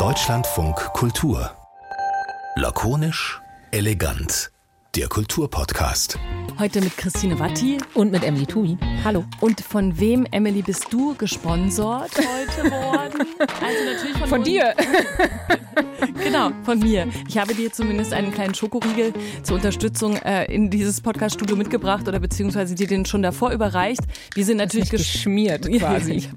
Deutschlandfunk Kultur. Lakonisch, elegant. Der Kulturpodcast. Heute mit Christine Watti und mit Emily Tui. Hallo. Und von wem, Emily, bist du gesponsert heute worden? Also natürlich von, von dir. genau, von mir. Ich habe dir zumindest einen kleinen Schokoriegel zur Unterstützung äh, in dieses Podcast-Studio mitgebracht oder beziehungsweise dir den schon davor überreicht. Wir sind natürlich geschmiert quasi.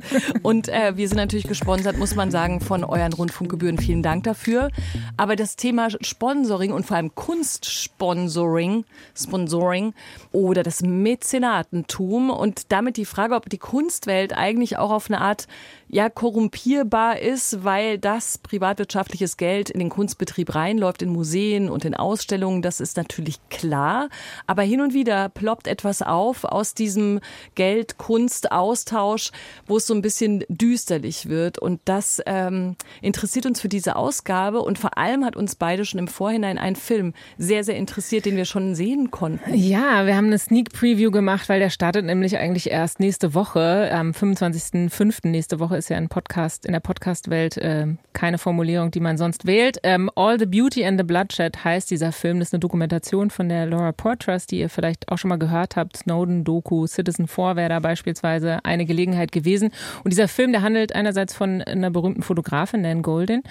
und äh, wir sind natürlich gesponsert, muss man sagen, von euren Rundfunkgebühren. Vielen Dank dafür. Aber das Thema Sponsoring und vor allem Kunstsponsoring, Sponsoring oder das Mäzenatentum und damit die Frage, ob die Kunstwelt eigentlich auch auf eine Art ja korrumpierbar ist, weil das privatwirtschaftliches Geld in den Kunstbetrieb reinläuft, in Museen und in Ausstellungen, das ist natürlich klar. Aber hin und wieder ploppt etwas auf aus diesem Geld-Kunst-Austausch, wo es so ein bisschen düsterlich wird. Und das ähm, interessiert uns für diese Ausgabe. Und vor allem hat uns beide schon im Vorhinein ein Film sehr, sehr interessiert, den wir schon sehen konnten. Ja, wir haben eine Sneak Preview gemacht, weil der startet nämlich eigentlich erst nächste Woche, am 25.05. nächste Woche ist ja ein Podcast, in der Podcast-Welt äh, keine Formulierung, die man sonst wählt. Ähm, All the Beauty and the Bloodshed heißt dieser Film. Das ist eine Dokumentation von der Laura Portras, die ihr vielleicht auch schon mal gehört habt. Snowden-Doku, Citizen 4 wäre da beispielsweise eine Gelegenheit gewesen. Und dieser Film, der handelt einerseits von einer berühmten Fotografin, Nan Golden,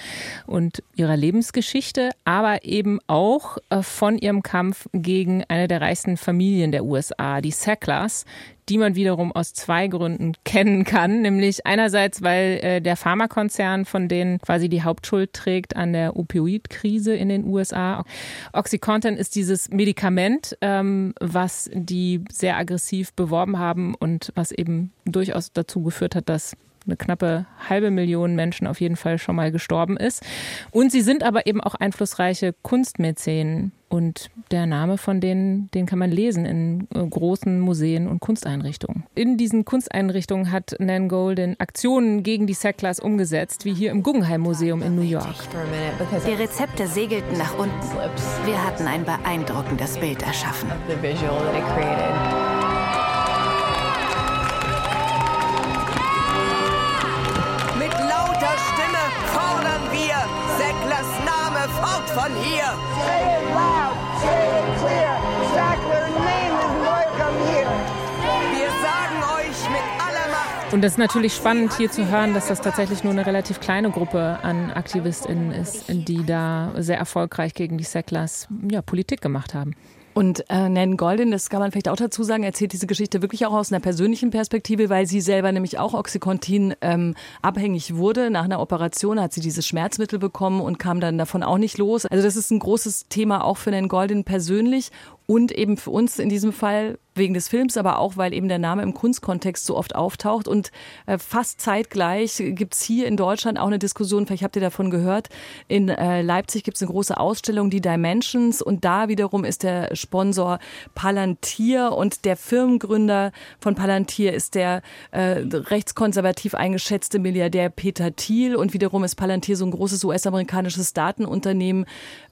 und ihrer Lebensgeschichte, aber eben auch äh, von ihrem Kampf gegen eine der reichsten Familien der USA, die Sacklers, die man wiederum aus zwei Gründen kennen kann. Nämlich einerseits, weil äh, der Pharmakonzern von denen quasi die Hauptschuld trägt an der Opioidkrise in den USA. Oxycontin ist dieses Medikament, ähm, was die sehr aggressiv beworben haben und was eben durchaus dazu geführt hat, dass eine knappe halbe Million Menschen auf jeden Fall schon mal gestorben ist. Und sie sind aber eben auch einflussreiche Kunstmäzenen. Und der Name von denen, den kann man lesen in äh, großen Museen und Kunsteinrichtungen. In diesen Kunsteinrichtungen hat Nan Golden Aktionen gegen die Sacklers umgesetzt, wie hier im Guggenheim Museum in New York. Die Rezepte segelten nach unten. Wir hatten ein beeindruckendes Bild erschaffen. Von hier! Say it loud, say it clear. Sackler's name is welcome here. Wir sagen euch mit aller Macht. Und das ist natürlich spannend hier zu hören, dass das tatsächlich nur eine relativ kleine Gruppe an AktivistInnen ist, die da sehr erfolgreich gegen die Sacklers ja, Politik gemacht haben. Und äh, Nan Golden, das kann man vielleicht auch dazu sagen, erzählt diese Geschichte wirklich auch aus einer persönlichen Perspektive, weil sie selber nämlich auch Oxycontin ähm, abhängig wurde. Nach einer Operation hat sie dieses Schmerzmittel bekommen und kam dann davon auch nicht los. Also das ist ein großes Thema auch für Nan Golden persönlich und eben für uns in diesem Fall wegen des Films, aber auch, weil eben der Name im Kunstkontext so oft auftaucht. Und äh, fast zeitgleich gibt's hier in Deutschland auch eine Diskussion, vielleicht habt ihr davon gehört, in äh, Leipzig gibt's eine große Ausstellung, die Dimensions. Und da wiederum ist der Sponsor Palantir und der Firmengründer von Palantir ist der äh, rechtskonservativ eingeschätzte Milliardär Peter Thiel. Und wiederum ist Palantir so ein großes US-amerikanisches Datenunternehmen.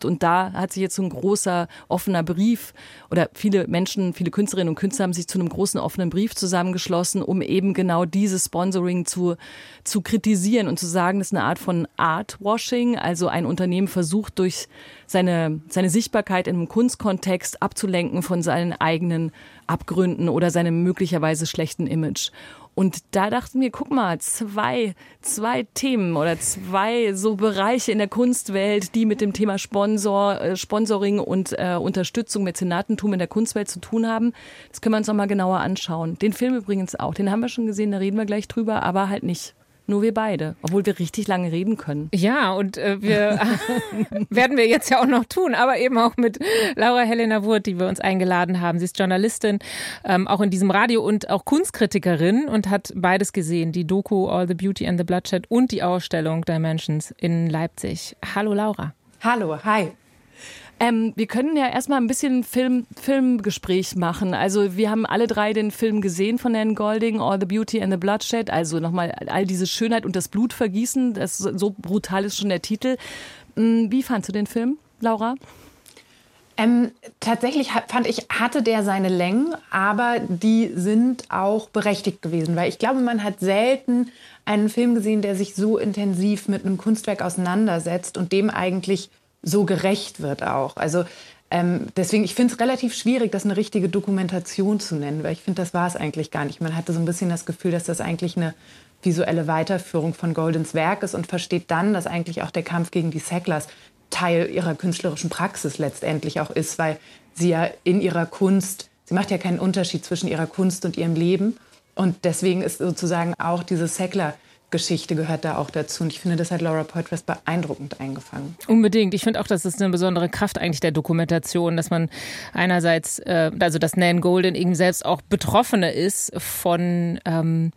Und da hat sich jetzt so ein großer offener Brief oder viele Menschen, viele Künstlerinnen und Künstler haben sich zu einem großen offenen Brief zusammengeschlossen, um eben genau dieses Sponsoring zu, zu kritisieren und zu sagen, das ist eine Art von Artwashing. Also ein Unternehmen versucht durch seine, seine Sichtbarkeit in einem Kunstkontext abzulenken von seinen eigenen Abgründen oder seinem möglicherweise schlechten Image. Und da dachten wir, guck mal, zwei, zwei Themen oder zwei so Bereiche in der Kunstwelt, die mit dem Thema Sponsor, äh, Sponsoring und äh, Unterstützung, Mäzenatentum in der Kunstwelt zu tun haben. Das können wir uns nochmal genauer anschauen. Den Film übrigens auch. Den haben wir schon gesehen, da reden wir gleich drüber, aber halt nicht nur wir beide, obwohl wir richtig lange reden können. Ja, und äh, wir werden wir jetzt ja auch noch tun, aber eben auch mit Laura Helena Wurt, die wir uns eingeladen haben. Sie ist Journalistin, ähm, auch in diesem Radio und auch Kunstkritikerin und hat beides gesehen, die Doku All the Beauty and the Bloodshed und die Ausstellung Dimensions in Leipzig. Hallo Laura. Hallo, hi. Ähm, wir können ja erstmal ein bisschen Film, Filmgespräch machen. Also wir haben alle drei den Film gesehen von Nan Golding, All the Beauty and the Bloodshed. Also nochmal all diese Schönheit und das Blutvergießen. Das so brutal ist schon der Titel. Mm, wie fandst du den Film, Laura? Ähm, tatsächlich fand ich, hatte der seine Längen, aber die sind auch berechtigt gewesen, weil ich glaube, man hat selten einen Film gesehen, der sich so intensiv mit einem Kunstwerk auseinandersetzt und dem eigentlich so gerecht wird auch. Also ähm, deswegen, ich finde es relativ schwierig, das eine richtige Dokumentation zu nennen, weil ich finde, das war es eigentlich gar nicht. Man hatte so ein bisschen das Gefühl, dass das eigentlich eine visuelle Weiterführung von Goldens Werk ist und versteht dann, dass eigentlich auch der Kampf gegen die Sacklers Teil ihrer künstlerischen Praxis letztendlich auch ist, weil sie ja in ihrer Kunst, sie macht ja keinen Unterschied zwischen ihrer Kunst und ihrem Leben. Und deswegen ist sozusagen auch diese Sackler Geschichte gehört da auch dazu. Und ich finde, das hat Laura Poitras beeindruckend eingefangen. Unbedingt. Ich finde auch, das ist eine besondere Kraft eigentlich der Dokumentation, dass man einerseits, äh, also dass Nan Golden eben selbst auch Betroffene ist von ähm,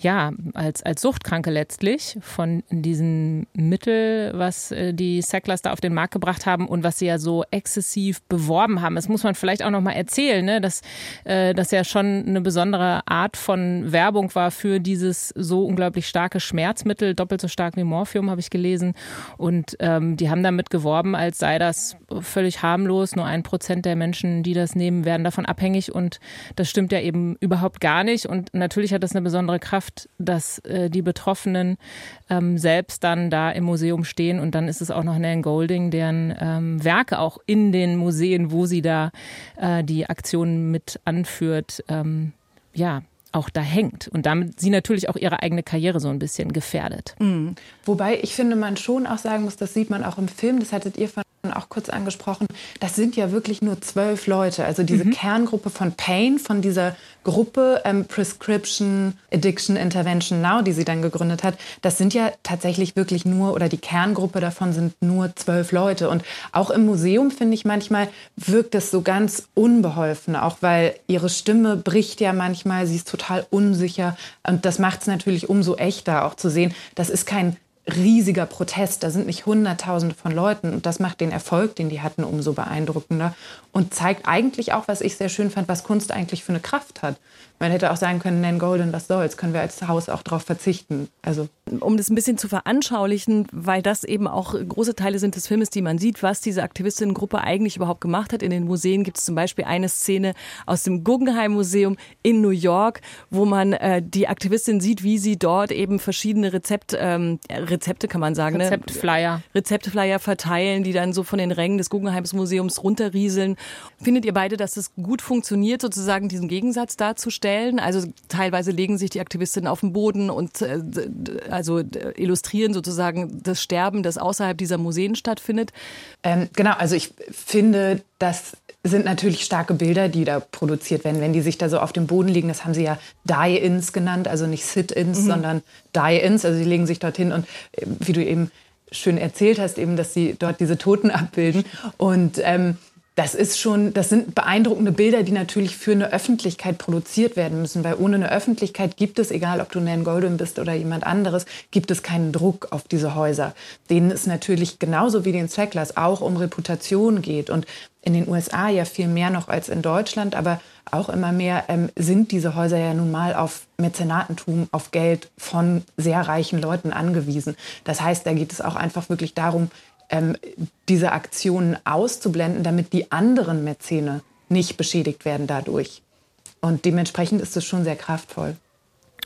ja, als, als Suchtkranke letztlich von diesem Mittel, was äh, die Sacklers da auf den Markt gebracht haben und was sie ja so exzessiv beworben haben. Das muss man vielleicht auch nochmal erzählen, ne? dass äh, das ja schon eine besondere Art von Werbung war für dieses so unglaublich starke Schmerzmittel, doppelt so stark wie Morphium, habe ich gelesen. Und ähm, die haben damit geworben, als sei das völlig harmlos. Nur ein Prozent der Menschen, die das nehmen, werden davon abhängig. Und das stimmt ja eben überhaupt gar nicht. Und natürlich hat das eine besondere Kraft Kraft, dass äh, die Betroffenen ähm, selbst dann da im Museum stehen. Und dann ist es auch noch Nan Golding, deren ähm, Werke auch in den Museen, wo sie da äh, die Aktionen mit anführt, ähm, ja, auch da hängt und damit sie natürlich auch ihre eigene Karriere so ein bisschen gefährdet. Mhm. Wobei ich finde, man schon auch sagen muss, das sieht man auch im Film, das hattet ihr von auch kurz angesprochen, das sind ja wirklich nur zwölf Leute. Also diese mhm. Kerngruppe von Pain, von dieser Gruppe ähm, Prescription Addiction Intervention Now, die sie dann gegründet hat, das sind ja tatsächlich wirklich nur, oder die Kerngruppe davon sind nur zwölf Leute. Und auch im Museum, finde ich, manchmal wirkt es so ganz unbeholfen, auch weil ihre Stimme bricht ja manchmal, sie ist total unsicher. Und das macht es natürlich umso echter, auch zu sehen, das ist kein riesiger Protest. Da sind nicht Hunderttausende von Leuten. Und das macht den Erfolg, den die hatten, umso beeindruckender. Und zeigt eigentlich auch, was ich sehr schön fand, was Kunst eigentlich für eine Kraft hat. Man hätte auch sagen können, Nan Golden, was soll's, können wir als Haus auch darauf verzichten. Also um das ein bisschen zu veranschaulichen, weil das eben auch große Teile sind des Filmes, die man sieht, was diese Aktivistinnengruppe eigentlich überhaupt gemacht hat. In den Museen gibt es zum Beispiel eine Szene aus dem Guggenheim Museum in New York, wo man äh, die Aktivistin sieht, wie sie dort eben verschiedene Rezept, ähm, Rezepte kann man sagen, ne? Rezeptflyer, ne? Rezeptflyer verteilen, die dann so von den Rängen des Guggenheims Museums runterrieseln. Findet ihr beide, dass es gut funktioniert, sozusagen diesen Gegensatz darzustellen? Stellen. Also teilweise legen sich die Aktivistinnen auf den Boden und äh, also illustrieren sozusagen das Sterben, das außerhalb dieser Museen stattfindet. Ähm, genau, also ich finde, das sind natürlich starke Bilder, die da produziert werden. Wenn die sich da so auf dem Boden liegen, das haben sie ja Die-Ins genannt, also nicht Sit-Ins, mhm. sondern Die-Ins. Also sie legen sich dorthin und äh, wie du eben schön erzählt hast, eben, dass sie dort diese Toten abbilden. Und ähm, das ist schon, das sind beeindruckende Bilder, die natürlich für eine Öffentlichkeit produziert werden müssen, weil ohne eine Öffentlichkeit gibt es, egal ob du Nan Goldwyn bist oder jemand anderes, gibt es keinen Druck auf diese Häuser, denen es natürlich genauso wie den Stragglers auch um Reputation geht und in den USA ja viel mehr noch als in Deutschland, aber auch immer mehr ähm, sind diese Häuser ja nun mal auf Mäzenatentum, auf Geld von sehr reichen Leuten angewiesen. Das heißt, da geht es auch einfach wirklich darum, ähm, diese Aktionen auszublenden, damit die anderen Mäzene nicht beschädigt werden dadurch. Und dementsprechend ist es schon sehr kraftvoll.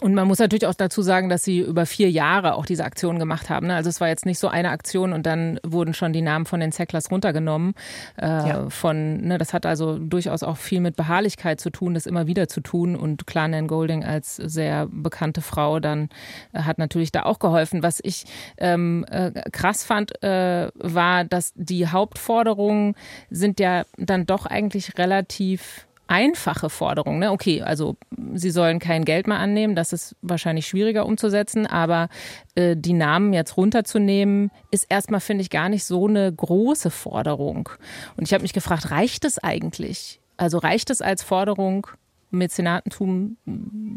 Und man muss natürlich auch dazu sagen, dass sie über vier Jahre auch diese Aktion gemacht haben. Ne? Also es war jetzt nicht so eine Aktion und dann wurden schon die Namen von den Zecklers runtergenommen. Äh, ja. Von, ne, das hat also durchaus auch viel mit Beharrlichkeit zu tun, das immer wieder zu tun. Und klar, Nan Golding als sehr bekannte Frau dann äh, hat natürlich da auch geholfen. Was ich ähm, äh, krass fand, äh, war, dass die Hauptforderungen sind ja dann doch eigentlich relativ einfache Forderung. Ne? Okay, also sie sollen kein Geld mehr annehmen, das ist wahrscheinlich schwieriger umzusetzen, aber äh, die Namen jetzt runterzunehmen, ist erstmal, finde ich, gar nicht so eine große Forderung. Und ich habe mich gefragt, reicht es eigentlich? Also reicht es als Forderung, Mäzenatentum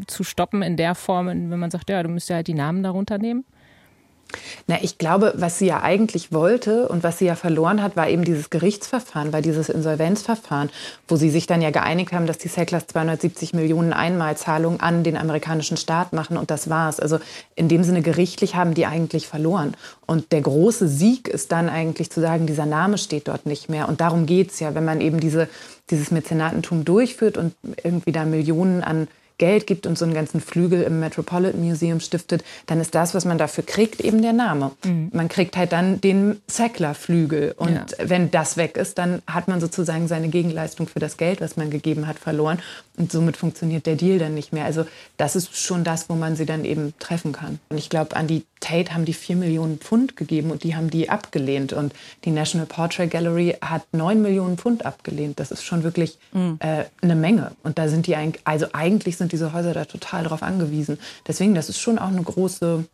zu stoppen in der Form, wenn man sagt, ja, du müsst ja halt die Namen darunter nehmen? Na, ich glaube, was sie ja eigentlich wollte und was sie ja verloren hat, war eben dieses Gerichtsverfahren, war dieses Insolvenzverfahren, wo sie sich dann ja geeinigt haben, dass die Sacklers 270 Millionen Einmalzahlungen an den amerikanischen Staat machen und das war's. Also in dem Sinne gerichtlich haben die eigentlich verloren. Und der große Sieg ist dann eigentlich zu sagen, dieser Name steht dort nicht mehr. Und darum geht's ja, wenn man eben diese, dieses Mäzenatentum durchführt und irgendwie da Millionen an Geld gibt und so einen ganzen Flügel im Metropolitan Museum stiftet, dann ist das, was man dafür kriegt, eben der Name. Mhm. Man kriegt halt dann den Sackler-Flügel. Und ja. wenn das weg ist, dann hat man sozusagen seine Gegenleistung für das Geld, was man gegeben hat, verloren. Und somit funktioniert der Deal dann nicht mehr. Also das ist schon das, wo man sie dann eben treffen kann. Und ich glaube, an die Tate haben die vier Millionen Pfund gegeben und die haben die abgelehnt. Und die National Portrait Gallery hat neun Millionen Pfund abgelehnt. Das ist schon wirklich mhm. äh, eine Menge. Und da sind die eigentlich, also eigentlich sind diese Häuser da total drauf angewiesen. Deswegen, das ist schon auch eine große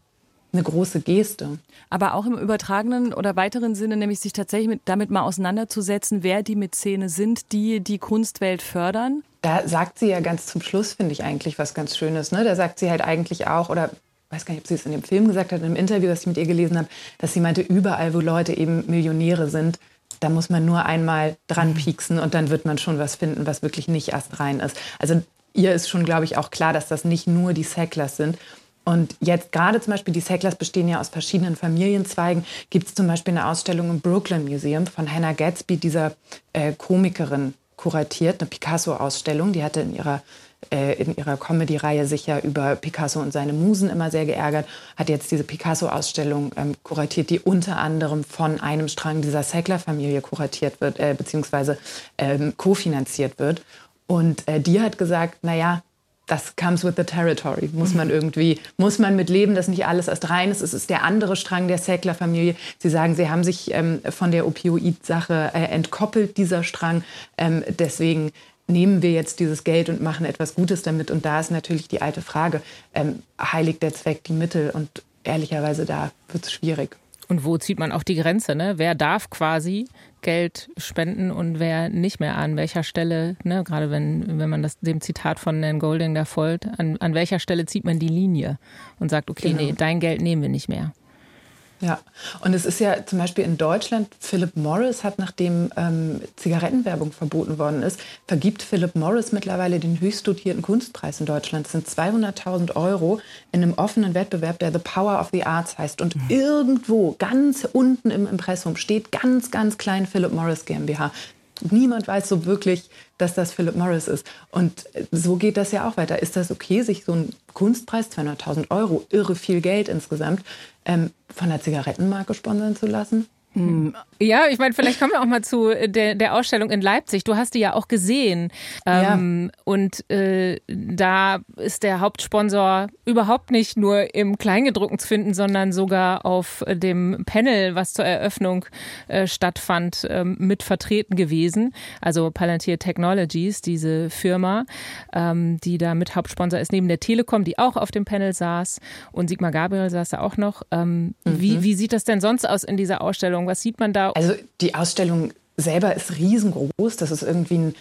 eine große Geste. Aber auch im übertragenen oder weiteren Sinne, nämlich sich tatsächlich mit, damit mal auseinanderzusetzen, wer die Mäzene sind, die die Kunstwelt fördern. Da sagt sie ja ganz zum Schluss, finde ich eigentlich was ganz Schönes. Ne? Da sagt sie halt eigentlich auch, oder weiß gar nicht, ob sie es in dem Film gesagt hat, in einem Interview, das ich mit ihr gelesen habe, dass sie meinte, überall, wo Leute eben Millionäre sind, da muss man nur einmal dran mhm. pieksen und dann wird man schon was finden, was wirklich nicht erst rein ist. Also ihr ist schon, glaube ich, auch klar, dass das nicht nur die Sacklers sind. Und jetzt gerade zum Beispiel, die Sacklers bestehen ja aus verschiedenen Familienzweigen, gibt es zum Beispiel eine Ausstellung im Brooklyn Museum von Hannah Gatsby, dieser äh, Komikerin, kuratiert, eine Picasso-Ausstellung. Die hatte in ihrer in ihrer Comedy-Reihe sich ja über Picasso und seine Musen immer sehr geärgert, hat jetzt diese Picasso-Ausstellung ähm, kuratiert, die unter anderem von einem Strang dieser Sackler-Familie kuratiert wird, äh, beziehungsweise ähm, kofinanziert wird. Und äh, die hat gesagt, naja, das comes with the territory. Muss man irgendwie, muss man mit leben, dass nicht alles erst rein ist. Es ist der andere Strang der Sackler-Familie. Sie sagen, sie haben sich ähm, von der Opioid-Sache äh, entkoppelt, dieser Strang. Ähm, deswegen nehmen wir jetzt dieses Geld und machen etwas Gutes damit? Und da ist natürlich die alte Frage, ähm, heiligt der Zweck die Mittel? Und ehrlicherweise, da wird es schwierig. Und wo zieht man auch die Grenze? Ne? Wer darf quasi Geld spenden und wer nicht mehr? An welcher Stelle, ne? gerade wenn, wenn man das, dem Zitat von Nan Golding da folgt, an, an welcher Stelle zieht man die Linie und sagt, okay, genau. nee, dein Geld nehmen wir nicht mehr? Ja, und es ist ja zum Beispiel in Deutschland, Philip Morris hat, nachdem ähm, Zigarettenwerbung verboten worden ist, vergibt Philip Morris mittlerweile den höchst dotierten Kunstpreis in Deutschland. Das sind 200.000 Euro in einem offenen Wettbewerb, der The Power of the Arts heißt. Und mhm. irgendwo, ganz unten im Impressum, steht ganz, ganz klein Philip Morris GmbH. Niemand weiß so wirklich, dass das Philip Morris ist. Und so geht das ja auch weiter. Ist das okay, sich so einen Kunstpreis, 200.000 Euro, irre viel Geld insgesamt, ähm, von der Zigarettenmarke sponsern zu lassen? Hm. Ja, ich meine, vielleicht kommen wir auch mal zu der, der Ausstellung in Leipzig. Du hast die ja auch gesehen. Ähm, ja. Und äh, da ist der Hauptsponsor überhaupt nicht nur im Kleingedruckten zu finden, sondern sogar auf dem Panel, was zur Eröffnung äh, stattfand, äh, mit vertreten gewesen. Also Palantir Technologies, diese Firma, ähm, die da mit Hauptsponsor ist, neben der Telekom, die auch auf dem Panel saß. Und Sigmar Gabriel saß da auch noch. Ähm, mhm. wie, wie sieht das denn sonst aus in dieser Ausstellung? Ausstellung? Was sieht man da? Also die Ausstellung selber ist riesengroß. Das ist irgendwie ein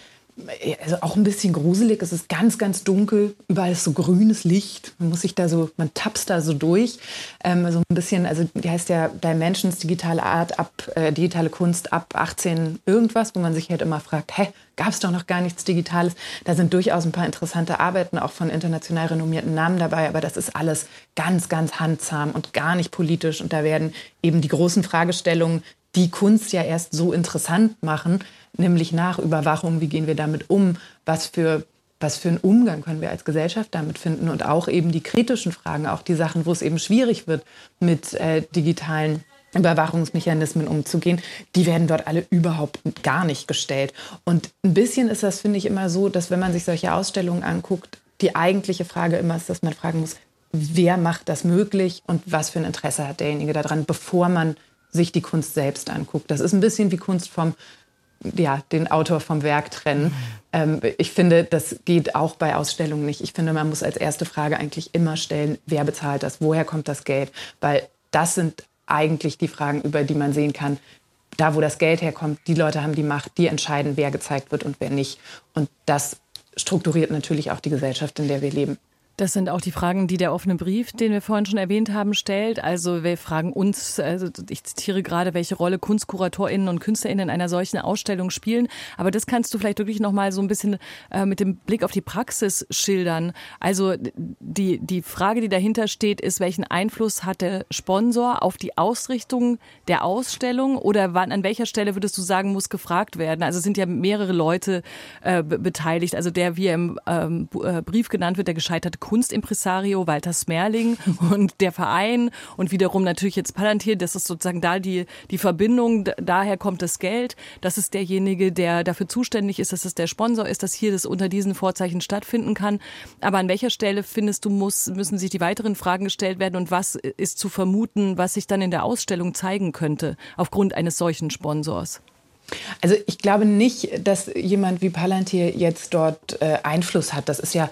also auch ein bisschen gruselig. Es ist ganz, ganz dunkel. Überall ist so grünes Licht. Man muss sich da so, man tapst da so durch. Ähm, so ein bisschen, also die heißt ja Dimensions, digitale Art ab, äh, digitale Kunst ab 18 irgendwas, wo man sich halt immer fragt, hä, gab es doch noch gar nichts Digitales. Da sind durchaus ein paar interessante Arbeiten auch von international renommierten Namen dabei, aber das ist alles ganz, ganz handzahm und gar nicht politisch. Und da werden eben die großen Fragestellungen, die Kunst ja erst so interessant machen, nämlich nach Überwachung, wie gehen wir damit um, was für was für einen Umgang können wir als Gesellschaft damit finden und auch eben die kritischen Fragen, auch die Sachen, wo es eben schwierig wird, mit äh, digitalen Überwachungsmechanismen umzugehen, die werden dort alle überhaupt gar nicht gestellt. Und ein bisschen ist das, finde ich, immer so, dass wenn man sich solche Ausstellungen anguckt, die eigentliche Frage immer ist, dass man fragen muss, wer macht das möglich und was für ein Interesse hat derjenige daran, bevor man sich die Kunst selbst anguckt. Das ist ein bisschen wie Kunst vom ja, den Autor vom Werk trennen. Ähm, ich finde, das geht auch bei Ausstellungen nicht. Ich finde, man muss als erste Frage eigentlich immer stellen, wer bezahlt das, woher kommt das Geld? Weil das sind eigentlich die Fragen, über die man sehen kann, da wo das Geld herkommt, die Leute haben die Macht, die entscheiden, wer gezeigt wird und wer nicht. Und das strukturiert natürlich auch die Gesellschaft, in der wir leben. Das sind auch die Fragen, die der offene Brief, den wir vorhin schon erwähnt haben, stellt. Also wir fragen uns, also ich zitiere gerade, welche Rolle KunstkuratorInnen und KünstlerInnen in einer solchen Ausstellung spielen. Aber das kannst du vielleicht wirklich noch mal so ein bisschen äh, mit dem Blick auf die Praxis schildern. Also die, die Frage, die dahinter steht, ist, welchen Einfluss hat der Sponsor auf die Ausrichtung der Ausstellung? Oder wann, an welcher Stelle würdest du sagen, muss gefragt werden? Also es sind ja mehrere Leute äh, beteiligt. Also der, wie er im ähm, äh, Brief genannt wird, der gescheiterte Kunstimpresario Walter Smerling und der Verein und wiederum natürlich jetzt Palantir, das ist sozusagen da die, die Verbindung, daher kommt das Geld, das ist derjenige, der dafür zuständig ist, dass es der Sponsor ist, dass hier das unter diesen Vorzeichen stattfinden kann. Aber an welcher Stelle findest du, muss, müssen sich die weiteren Fragen gestellt werden und was ist zu vermuten, was sich dann in der Ausstellung zeigen könnte aufgrund eines solchen Sponsors? Also ich glaube nicht, dass jemand wie Palantir jetzt dort äh, Einfluss hat. Das ist ja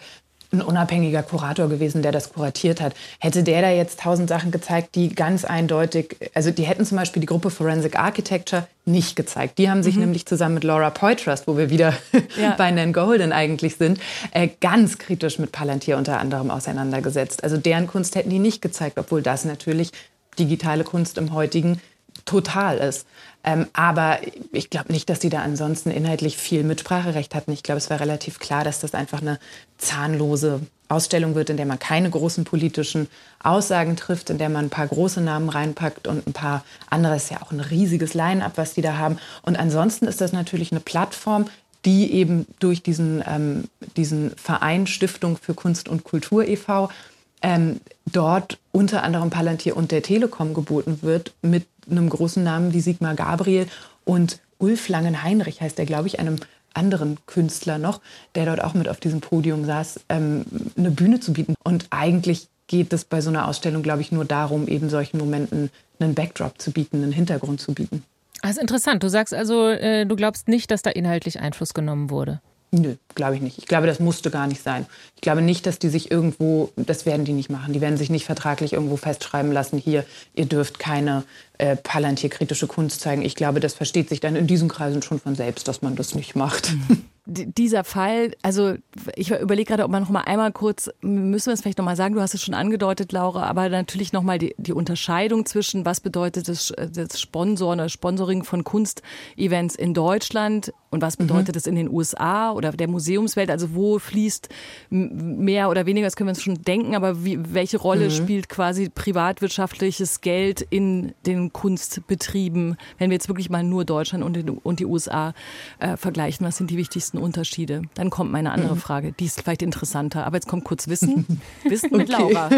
ein unabhängiger Kurator gewesen, der das kuratiert hat. Hätte der da jetzt tausend Sachen gezeigt, die ganz eindeutig, also die hätten zum Beispiel die Gruppe Forensic Architecture nicht gezeigt. Die haben sich mhm. nämlich zusammen mit Laura Poitras, wo wir wieder ja. bei Nan Golden eigentlich sind, äh, ganz kritisch mit Palantir unter anderem auseinandergesetzt. Also deren Kunst hätten die nicht gezeigt, obwohl das natürlich digitale Kunst im heutigen total ist. Ähm, aber ich glaube nicht, dass die da ansonsten inhaltlich viel Mitspracherecht hatten. Ich glaube, es war relativ klar, dass das einfach eine zahnlose Ausstellung wird, in der man keine großen politischen Aussagen trifft, in der man ein paar große Namen reinpackt und ein paar andere. ist ja auch ein riesiges Line-up, was die da haben. Und ansonsten ist das natürlich eine Plattform, die eben durch diesen, ähm, diesen Verein Stiftung für Kunst und Kultur e.V. Ähm, dort unter anderem Palantir und der Telekom geboten wird mit einem großen Namen wie Sigmar Gabriel und Ulf Langenheinrich heißt er, glaube ich, einem anderen Künstler noch, der dort auch mit auf diesem Podium saß, ähm, eine Bühne zu bieten. Und eigentlich geht es bei so einer Ausstellung, glaube ich, nur darum, eben solchen Momenten einen Backdrop zu bieten, einen Hintergrund zu bieten. Also interessant. Du sagst also, äh, du glaubst nicht, dass da inhaltlich Einfluss genommen wurde. Nö, glaube ich nicht. Ich glaube, das musste gar nicht sein. Ich glaube nicht, dass die sich irgendwo, das werden die nicht machen. Die werden sich nicht vertraglich irgendwo festschreiben lassen, hier, ihr dürft keine äh, Palantir-kritische Kunst zeigen. Ich glaube, das versteht sich dann in diesen Kreisen schon von selbst, dass man das nicht macht. dieser Fall, also ich überlege gerade, ob man noch mal einmal kurz, müssen wir es vielleicht noch mal sagen, du hast es schon angedeutet, Laura, aber natürlich noch mal die, die Unterscheidung zwischen, was bedeutet das, das Sponsoren oder Sponsoring von Kunstevents in Deutschland und was bedeutet es mhm. in den USA oder der Museumswelt, also wo fließt mehr oder weniger, das können wir uns schon denken, aber wie, welche Rolle mhm. spielt quasi privatwirtschaftliches Geld in den Kunstbetrieben, wenn wir jetzt wirklich mal nur Deutschland und die, und die USA äh, vergleichen, was sind die wichtigsten Unterschiede? Dann kommt meine andere mhm. Frage, die ist vielleicht interessanter, aber jetzt kommt kurz Wissen. Wissen mit Laura.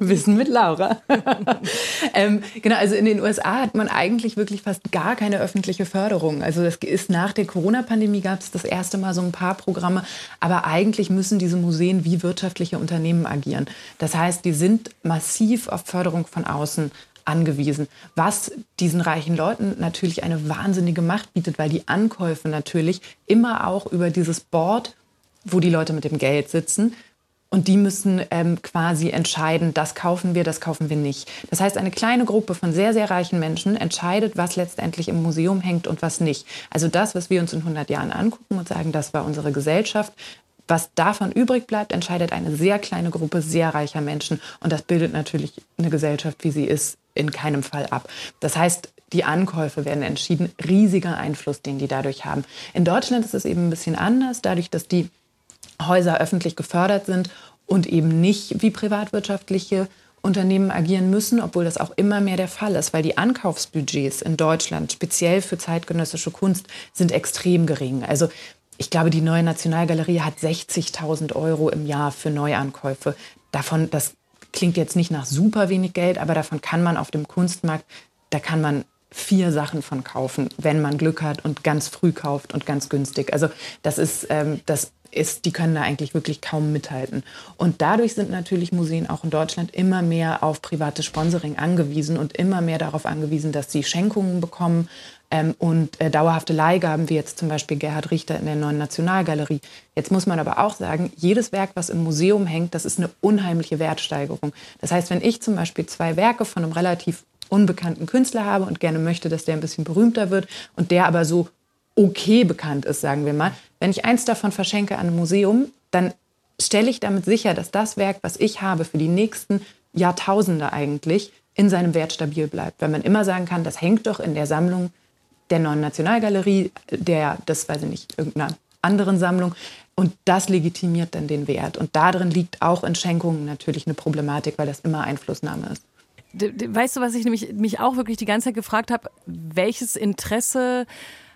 Wissen mit Laura. ähm, genau, also in den USA hat man eigentlich wirklich fast gar keine öffentliche Förderung. Also das ist nach der Corona-Pandemie gab es das erste Mal so ein paar Programme, aber eigentlich müssen diese Museen wie wirtschaftliche Unternehmen agieren. Das heißt, die sind massiv auf Förderung von außen angewiesen, was diesen reichen Leuten natürlich eine wahnsinnige Macht bietet, weil die Ankäufe natürlich immer auch über dieses Board, wo die Leute mit dem Geld sitzen, und die müssen ähm, quasi entscheiden, das kaufen wir, das kaufen wir nicht. Das heißt, eine kleine Gruppe von sehr, sehr reichen Menschen entscheidet, was letztendlich im Museum hängt und was nicht. Also das, was wir uns in 100 Jahren angucken und sagen, das war unsere Gesellschaft, was davon übrig bleibt, entscheidet eine sehr kleine Gruppe sehr reicher Menschen. Und das bildet natürlich eine Gesellschaft, wie sie ist, in keinem Fall ab. Das heißt, die Ankäufe werden entschieden. Riesiger Einfluss, den die dadurch haben. In Deutschland ist es eben ein bisschen anders, dadurch, dass die Häuser öffentlich gefördert sind und eben nicht wie privatwirtschaftliche Unternehmen agieren müssen, obwohl das auch immer mehr der Fall ist, weil die Ankaufsbudgets in Deutschland, speziell für zeitgenössische Kunst, sind extrem gering. Also ich glaube, die neue Nationalgalerie hat 60.000 Euro im Jahr für Neuankäufe. Davon, das klingt jetzt nicht nach super wenig Geld, aber davon kann man auf dem Kunstmarkt, da kann man vier Sachen von kaufen, wenn man Glück hat und ganz früh kauft und ganz günstig. Also das ist, ähm, das ist, die können da eigentlich wirklich kaum mithalten. Und dadurch sind natürlich Museen auch in Deutschland immer mehr auf private Sponsoring angewiesen und immer mehr darauf angewiesen, dass sie Schenkungen bekommen ähm, und äh, dauerhafte Leihgaben, wie jetzt zum Beispiel Gerhard Richter in der neuen Nationalgalerie. Jetzt muss man aber auch sagen, jedes Werk, was im Museum hängt, das ist eine unheimliche Wertsteigerung. Das heißt, wenn ich zum Beispiel zwei Werke von einem relativ unbekannten Künstler habe und gerne möchte, dass der ein bisschen berühmter wird und der aber so okay bekannt ist, sagen wir mal. Wenn ich eins davon verschenke an ein Museum, dann stelle ich damit sicher, dass das Werk, was ich habe, für die nächsten Jahrtausende eigentlich in seinem Wert stabil bleibt. Wenn man immer sagen kann, das hängt doch in der Sammlung der Neuen Nationalgalerie, der, das weiß ich nicht, irgendeiner anderen Sammlung. Und das legitimiert dann den Wert. Und darin liegt auch in Schenkungen natürlich eine Problematik, weil das immer Einflussnahme ist. Weißt du, was ich nämlich mich auch wirklich die ganze Zeit gefragt habe? Welches Interesse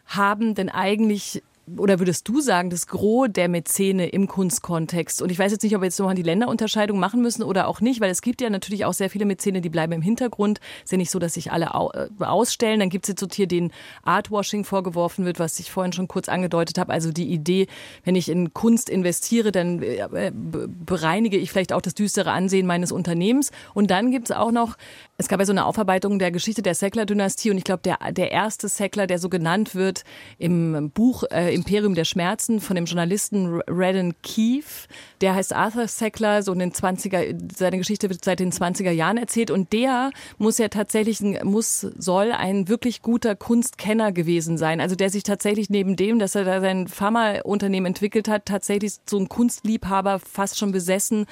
haben denn eigentlich oder würdest du sagen, das Gros der Mäzene im Kunstkontext? Und ich weiß jetzt nicht, ob wir jetzt nochmal die Länderunterscheidung machen müssen oder auch nicht, weil es gibt ja natürlich auch sehr viele Mäzene, die bleiben im Hintergrund. Es ist ja nicht so, dass sich alle äh, ausstellen. Dann gibt es jetzt so hier den Artwashing vorgeworfen wird, was ich vorhin schon kurz angedeutet habe. Also die Idee, wenn ich in Kunst investiere, dann äh, bereinige ich vielleicht auch das düstere Ansehen meines Unternehmens. Und dann gibt es auch noch, es gab ja so eine Aufarbeitung der Geschichte der Sackler-Dynastie und ich glaube, der, der erste Sackler, der so genannt wird im Buch, äh, Imperium der Schmerzen von dem Journalisten Redden Keefe. Der heißt Arthur Sackler, so in den 20er, seine Geschichte wird seit den 20er Jahren erzählt und der muss ja tatsächlich, muss, soll ein wirklich guter Kunstkenner gewesen sein. Also der sich tatsächlich neben dem, dass er da sein Pharmaunternehmen entwickelt hat, tatsächlich so ein Kunstliebhaber fast schon besessen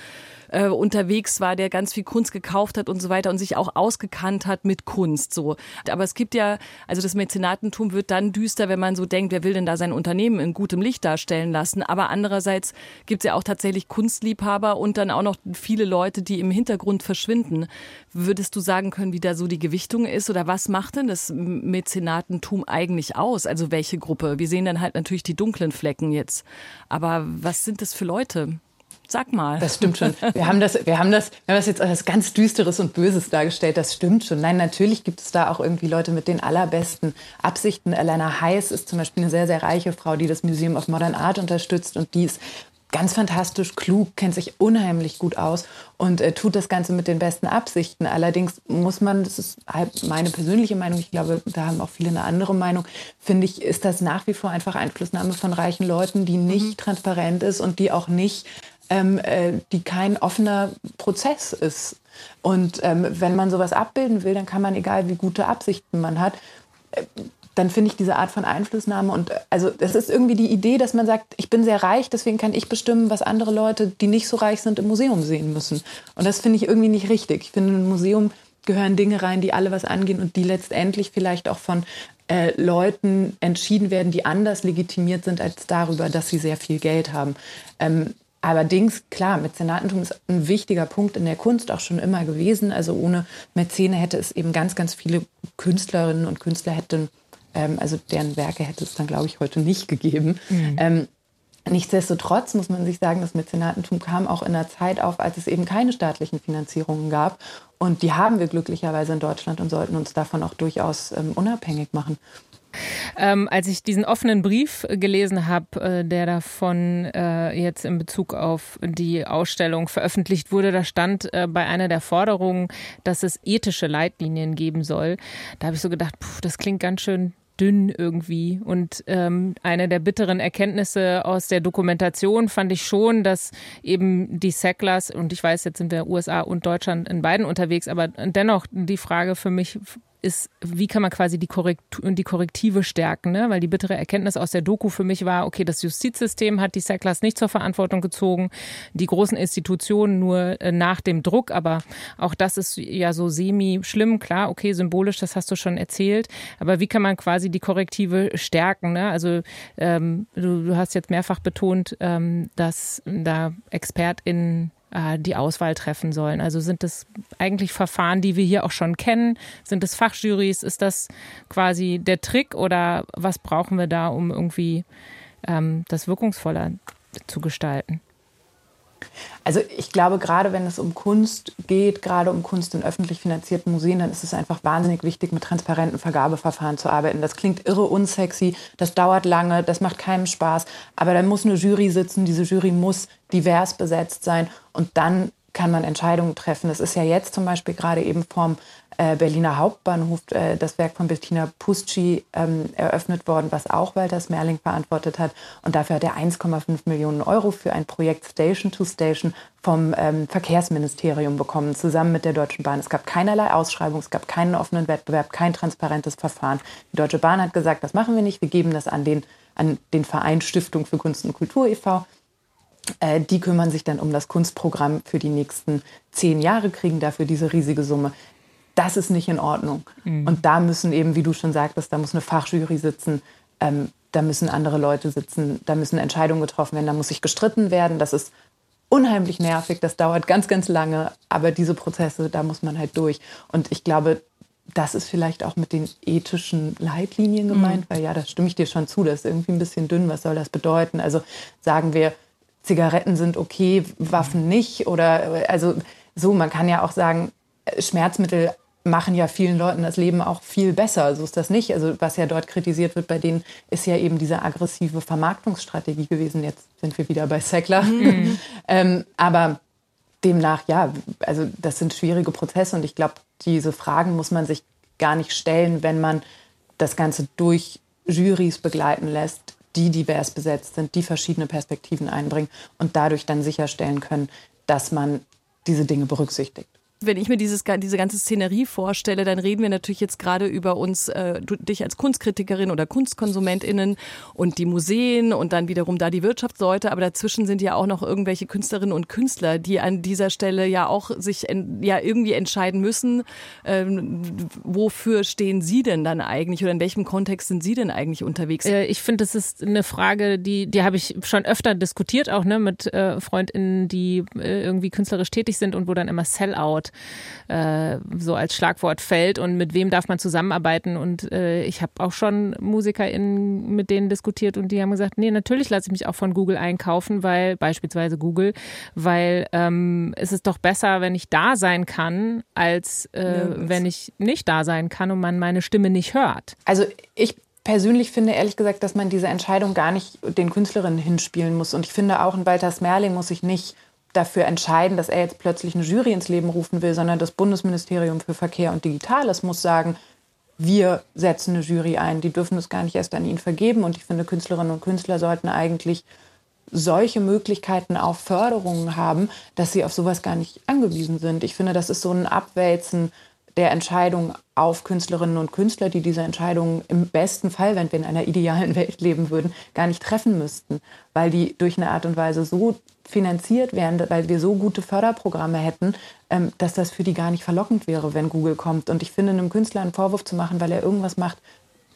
äh, unterwegs war, der ganz viel Kunst gekauft hat und so weiter und sich auch ausgekannt hat mit Kunst. So. Aber es gibt ja, also das Mäzenatentum wird dann düster, wenn man so denkt, wer will denn da sein Unternehmen in gutem Licht darstellen lassen. Aber andererseits gibt es ja auch tatsächlich Kunstliebhaber und dann auch noch viele Leute, die im Hintergrund verschwinden. Würdest du sagen können, wie da so die Gewichtung ist oder was macht denn das Mäzenatentum eigentlich aus? Also welche Gruppe? Wir sehen dann halt natürlich die dunklen Flecken jetzt. Aber was sind das für Leute? Sag mal. Das stimmt schon. Wir haben das, wir haben das, wir haben das jetzt als ganz Düsteres und Böses dargestellt. Das stimmt schon. Nein, natürlich gibt es da auch irgendwie Leute mit den allerbesten Absichten. Elena Heiß ist zum Beispiel eine sehr, sehr reiche Frau, die das Museum of Modern Art unterstützt und die ist ganz fantastisch, klug, kennt sich unheimlich gut aus und äh, tut das Ganze mit den besten Absichten. Allerdings muss man, das ist halt meine persönliche Meinung, ich glaube, da haben auch viele eine andere Meinung, finde ich, ist das nach wie vor einfach Einflussnahme von reichen Leuten, die nicht mhm. transparent ist und die auch nicht ähm, äh, die kein offener Prozess ist. Und ähm, wenn man sowas abbilden will, dann kann man, egal wie gute Absichten man hat, äh, dann finde ich diese Art von Einflussnahme und äh, also das ist irgendwie die Idee, dass man sagt, ich bin sehr reich, deswegen kann ich bestimmen, was andere Leute, die nicht so reich sind, im Museum sehen müssen. Und das finde ich irgendwie nicht richtig. Ich finde, im Museum gehören Dinge rein, die alle was angehen und die letztendlich vielleicht auch von äh, Leuten entschieden werden, die anders legitimiert sind als darüber, dass sie sehr viel Geld haben. Ähm, Allerdings, klar, Mäzenatentum ist ein wichtiger Punkt in der Kunst auch schon immer gewesen. Also ohne Mäzene hätte es eben ganz, ganz viele Künstlerinnen und Künstler hätten, ähm, also deren Werke hätte es dann, glaube ich, heute nicht gegeben. Mhm. Ähm, nichtsdestotrotz muss man sich sagen, das Mäzenatentum kam auch in einer Zeit auf, als es eben keine staatlichen Finanzierungen gab. Und die haben wir glücklicherweise in Deutschland und sollten uns davon auch durchaus ähm, unabhängig machen. Ähm, als ich diesen offenen Brief gelesen habe, äh, der davon äh, jetzt in Bezug auf die Ausstellung veröffentlicht wurde, da stand äh, bei einer der Forderungen, dass es ethische Leitlinien geben soll. Da habe ich so gedacht, puh, das klingt ganz schön dünn irgendwie. Und ähm, eine der bitteren Erkenntnisse aus der Dokumentation fand ich schon, dass eben die Sacklers, und ich weiß, jetzt sind wir USA und Deutschland in beiden unterwegs, aber dennoch die Frage für mich ist, wie kann man quasi die, Korrektur, die Korrektive stärken, ne? weil die bittere Erkenntnis aus der Doku für mich war, okay, das Justizsystem hat die Sacklers nicht zur Verantwortung gezogen, die großen Institutionen nur äh, nach dem Druck, aber auch das ist ja so semi-schlimm, klar, okay, symbolisch, das hast du schon erzählt, aber wie kann man quasi die Korrektive stärken? Ne? Also ähm, du, du, hast jetzt mehrfach betont, ähm, dass da ExpertInnen äh, die Auswahl treffen sollen. Also sind das eigentlich Verfahren, die wir hier auch schon kennen? Sind es Fachjurys? Ist das quasi der Trick oder was brauchen wir da, um irgendwie ähm, das wirkungsvoller zu gestalten? Also ich glaube, gerade wenn es um Kunst geht, gerade um Kunst in öffentlich finanzierten Museen, dann ist es einfach wahnsinnig wichtig, mit transparenten Vergabeverfahren zu arbeiten. Das klingt irre unsexy, das dauert lange, das macht keinem Spaß. Aber da muss eine Jury sitzen, diese Jury muss divers besetzt sein und dann kann man Entscheidungen treffen. Das ist ja jetzt zum Beispiel gerade eben vom äh, Berliner Hauptbahnhof äh, das Werk von Bettina Pusci ähm, eröffnet worden, was auch Walter Smerling verantwortet hat. Und dafür hat er 1,5 Millionen Euro für ein Projekt Station to Station vom ähm, Verkehrsministerium bekommen, zusammen mit der Deutschen Bahn. Es gab keinerlei Ausschreibung, es gab keinen offenen Wettbewerb, kein transparentes Verfahren. Die Deutsche Bahn hat gesagt, das machen wir nicht, wir geben das an den, an den Verein Stiftung für Kunst und Kultur e.V. Äh, die kümmern sich dann um das Kunstprogramm für die nächsten zehn Jahre, kriegen dafür diese riesige Summe. Das ist nicht in Ordnung. Mhm. Und da müssen eben, wie du schon sagtest, da muss eine Fachjury sitzen, ähm, da müssen andere Leute sitzen, da müssen Entscheidungen getroffen werden, da muss sich gestritten werden. Das ist unheimlich nervig, das dauert ganz, ganz lange, aber diese Prozesse, da muss man halt durch. Und ich glaube, das ist vielleicht auch mit den ethischen Leitlinien gemeint, mhm. weil ja, da stimme ich dir schon zu, das ist irgendwie ein bisschen dünn, was soll das bedeuten? Also sagen wir, Zigaretten sind okay, Waffen nicht oder also so, man kann ja auch sagen, Schmerzmittel machen ja vielen Leuten das Leben auch viel besser. So ist das nicht. Also was ja dort kritisiert wird bei denen, ist ja eben diese aggressive Vermarktungsstrategie gewesen. Jetzt sind wir wieder bei Sackler. Mhm. ähm, aber demnach, ja, also das sind schwierige Prozesse und ich glaube, diese Fragen muss man sich gar nicht stellen, wenn man das Ganze durch Jurys begleiten lässt, die divers besetzt sind, die verschiedene Perspektiven einbringen und dadurch dann sicherstellen können, dass man diese Dinge berücksichtigt wenn ich mir dieses, diese ganze Szenerie vorstelle, dann reden wir natürlich jetzt gerade über uns, äh, du, dich als Kunstkritikerin oder KunstkonsumentInnen und die Museen und dann wiederum da die Wirtschaftsleute. Aber dazwischen sind ja auch noch irgendwelche Künstlerinnen und Künstler, die an dieser Stelle ja auch sich en, ja irgendwie entscheiden müssen, ähm, wofür stehen sie denn dann eigentlich oder in welchem Kontext sind sie denn eigentlich unterwegs? Äh, ich finde, das ist eine Frage, die, die habe ich schon öfter diskutiert, auch ne, mit äh, FreundInnen, die äh, irgendwie künstlerisch tätig sind und wo dann immer Sellout äh, so als Schlagwort fällt und mit wem darf man zusammenarbeiten. Und äh, ich habe auch schon MusikerInnen mit denen diskutiert und die haben gesagt, nee, natürlich lasse ich mich auch von Google einkaufen, weil beispielsweise Google, weil ähm, es ist doch besser, wenn ich da sein kann, als äh, wenn ich nicht da sein kann und man meine Stimme nicht hört. Also ich persönlich finde ehrlich gesagt, dass man diese Entscheidung gar nicht den Künstlerinnen hinspielen muss. Und ich finde auch, ein Walter Smerling muss sich nicht dafür entscheiden, dass er jetzt plötzlich eine Jury ins Leben rufen will, sondern das Bundesministerium für Verkehr und Digitales muss sagen, wir setzen eine Jury ein. Die dürfen es gar nicht erst an ihn vergeben. Und ich finde, Künstlerinnen und Künstler sollten eigentlich solche Möglichkeiten auf Förderungen haben, dass sie auf sowas gar nicht angewiesen sind. Ich finde, das ist so ein Abwälzen der Entscheidung auf Künstlerinnen und Künstler, die diese Entscheidungen im besten Fall, wenn wir in einer idealen Welt leben würden, gar nicht treffen müssten, weil die durch eine Art und Weise so finanziert wären, weil wir so gute Förderprogramme hätten, ähm, dass das für die gar nicht verlockend wäre, wenn Google kommt. Und ich finde, einem Künstler einen Vorwurf zu machen, weil er irgendwas macht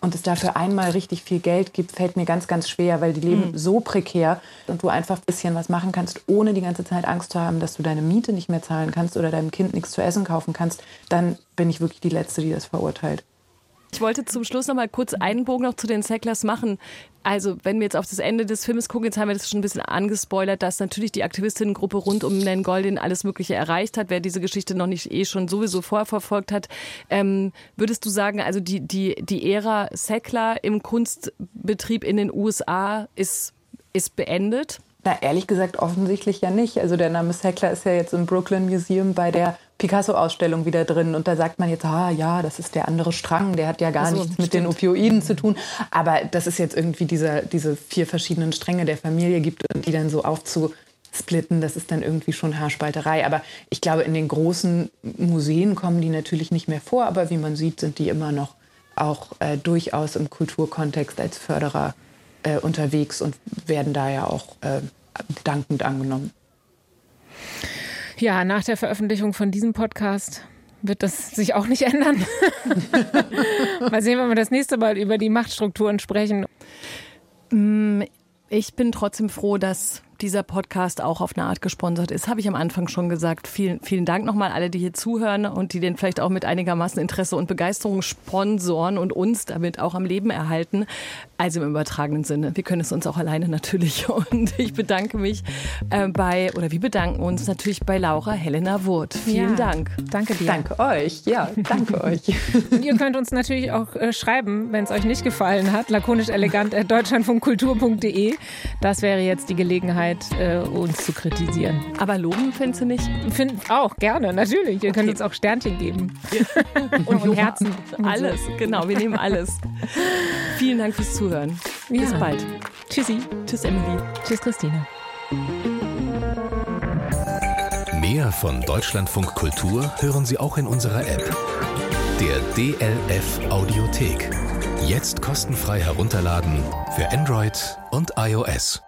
und es dafür einmal richtig viel Geld gibt, fällt mir ganz, ganz schwer, weil die leben mhm. so prekär und du einfach ein bisschen was machen kannst, ohne die ganze Zeit Angst zu haben, dass du deine Miete nicht mehr zahlen kannst oder deinem Kind nichts zu essen kaufen kannst, dann bin ich wirklich die Letzte, die das verurteilt. Ich wollte zum Schluss noch mal kurz einen Bogen noch zu den Sacklers machen. Also, wenn wir jetzt auf das Ende des Films gucken, jetzt haben wir das schon ein bisschen angespoilert, dass natürlich die Aktivistinnengruppe rund um Nan Goldin alles Mögliche erreicht hat. Wer diese Geschichte noch nicht eh schon sowieso vorverfolgt hat, ähm, würdest du sagen, also die, die, die Ära Sackler im Kunstbetrieb in den USA ist, ist beendet? Na, ehrlich gesagt, offensichtlich ja nicht. Also der Name Sackler ist ja jetzt im Brooklyn Museum bei der Picasso-Ausstellung wieder drin. Und da sagt man jetzt, ah ja, das ist der andere Strang, der hat ja gar so, nichts mit den Opioiden zu tun. Aber das ist jetzt irgendwie dieser, diese vier verschiedenen Stränge der Familie gibt und die dann so aufzusplitten, das ist dann irgendwie schon Haarspalterei. Aber ich glaube, in den großen Museen kommen die natürlich nicht mehr vor. Aber wie man sieht, sind die immer noch auch äh, durchaus im Kulturkontext als Förderer äh, unterwegs und werden da ja auch äh, dankend angenommen. Ja, nach der Veröffentlichung von diesem Podcast wird das sich auch nicht ändern. mal sehen, wenn wir das nächste Mal über die Machtstrukturen sprechen. Mm, ich bin trotzdem froh, dass dieser Podcast auch auf eine Art gesponsert ist, habe ich am Anfang schon gesagt. Vielen, vielen Dank nochmal alle, die hier zuhören und die den vielleicht auch mit einigermaßen Interesse und Begeisterung sponsoren und uns damit auch am Leben erhalten. Also im übertragenen Sinne. Wir können es uns auch alleine natürlich. Und ich bedanke mich äh, bei, oder wir bedanken uns natürlich bei Laura Helena Wurth. Vielen ja, Dank. Danke dir. Danke euch. Ja, danke euch. Und ihr könnt uns natürlich auch äh, schreiben, wenn es euch nicht gefallen hat. Lakonisch elegant at deutschlandfunkkultur.de. Das wäre jetzt die Gelegenheit, Gelegenheit, äh, uns zu kritisieren. Aber loben findest du nicht? Find auch, gerne, natürlich. Ihr okay. könnt uns auch Sternchen geben. und, und Herzen. Alles, genau, wir nehmen alles. Vielen Dank fürs Zuhören. Ja. Bis bald. Tschüssi. Tschüss, Emily. Tschüss, Christine. Mehr von Deutschlandfunk Kultur hören Sie auch in unserer App. Der DLF Audiothek. Jetzt kostenfrei herunterladen für Android und iOS.